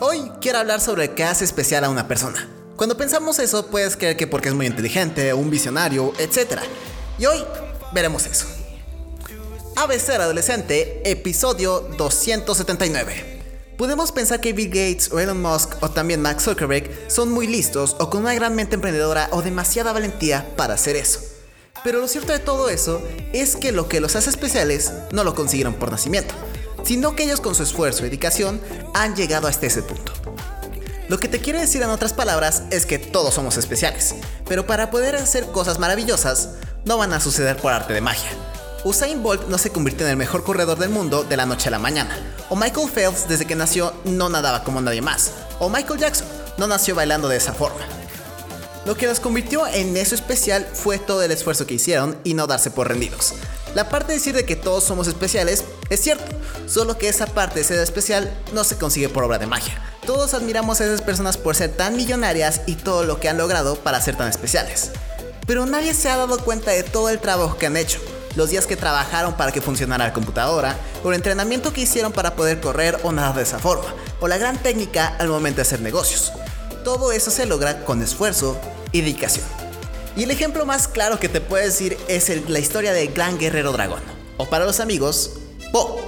Hoy quiero hablar sobre qué hace especial a una persona. Cuando pensamos eso, puedes creer que porque es muy inteligente, un visionario, etc. Y hoy veremos eso. ABC Adolescente, episodio 279. Podemos pensar que Bill Gates Elon Musk o también Max Zuckerberg son muy listos o con una gran mente emprendedora o demasiada valentía para hacer eso. Pero lo cierto de todo eso es que lo que los hace especiales no lo consiguieron por nacimiento, sino que ellos con su esfuerzo y dedicación han llegado hasta ese punto. Lo que te quiere decir en otras palabras es que todos somos especiales, pero para poder hacer cosas maravillosas no van a suceder por arte de magia. Usain Bolt no se convirtió en el mejor corredor del mundo de la noche a la mañana, o Michael Phelps desde que nació no nadaba como nadie más, o Michael Jackson no nació bailando de esa forma. Lo que los convirtió en eso especial fue todo el esfuerzo que hicieron y no darse por rendidos. La parte de decir de que todos somos especiales es cierto, solo que esa parte de ser especial no se consigue por obra de magia. Todos admiramos a esas personas por ser tan millonarias y todo lo que han logrado para ser tan especiales. Pero nadie se ha dado cuenta de todo el trabajo que han hecho, los días que trabajaron para que funcionara la computadora, o el entrenamiento que hicieron para poder correr o nadar de esa forma, o la gran técnica al momento de hacer negocios. Todo eso se logra con esfuerzo y dedicación. Y el ejemplo más claro que te puedo decir es la historia del gran guerrero dragón, o para los amigos, Po,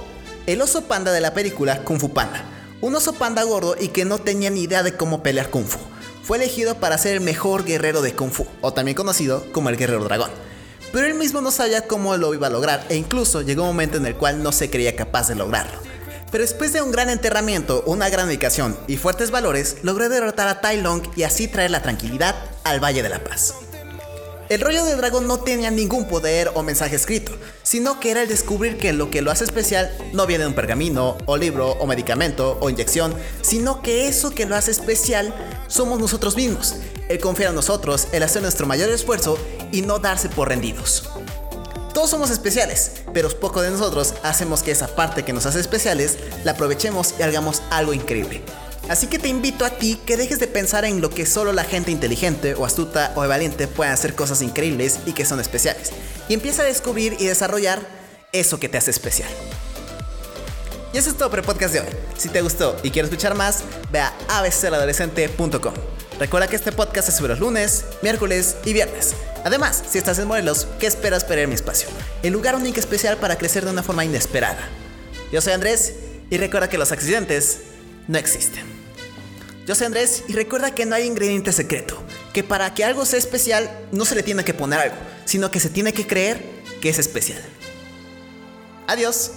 el oso panda de la película Kung Fu Panda. Un oso panda gordo y que no tenía ni idea de cómo pelear Kung Fu. Fue elegido para ser el mejor guerrero de Kung Fu, o también conocido como el guerrero dragón. Pero él mismo no sabía cómo lo iba a lograr, e incluso llegó un momento en el cual no se creía capaz de lograrlo. Pero después de un gran enterramiento, una gran dedicación y fuertes valores, logró derrotar a Tai Long y así traer la tranquilidad al Valle de la Paz. El rollo del dragón no tenía ningún poder o mensaje escrito, sino que era el descubrir que lo que lo hace especial no viene de un pergamino, o libro, o medicamento, o inyección, sino que eso que lo hace especial somos nosotros mismos, el confiar en nosotros, el hacer nuestro mayor esfuerzo y no darse por rendidos. Todos somos especiales, pero poco de nosotros hacemos que esa parte que nos hace especiales la aprovechemos y hagamos algo increíble. Así que te invito a ti que dejes de pensar en lo que solo la gente inteligente o astuta o valiente puede hacer cosas increíbles y que son especiales. Y empieza a descubrir y desarrollar eso que te hace especial. Y eso es todo por el podcast de hoy. Si te gustó y quieres escuchar más, ve a abcadolescente.com. Recuerda que este podcast se sube los lunes, miércoles y viernes. Además, si estás en Morelos, ¿qué esperas para mi espacio? El lugar único especial para crecer de una forma inesperada. Yo soy Andrés y recuerda que los accidentes no existen. Yo soy Andrés y recuerda que no hay ingrediente secreto, que para que algo sea especial no se le tiene que poner algo, sino que se tiene que creer que es especial. Adiós.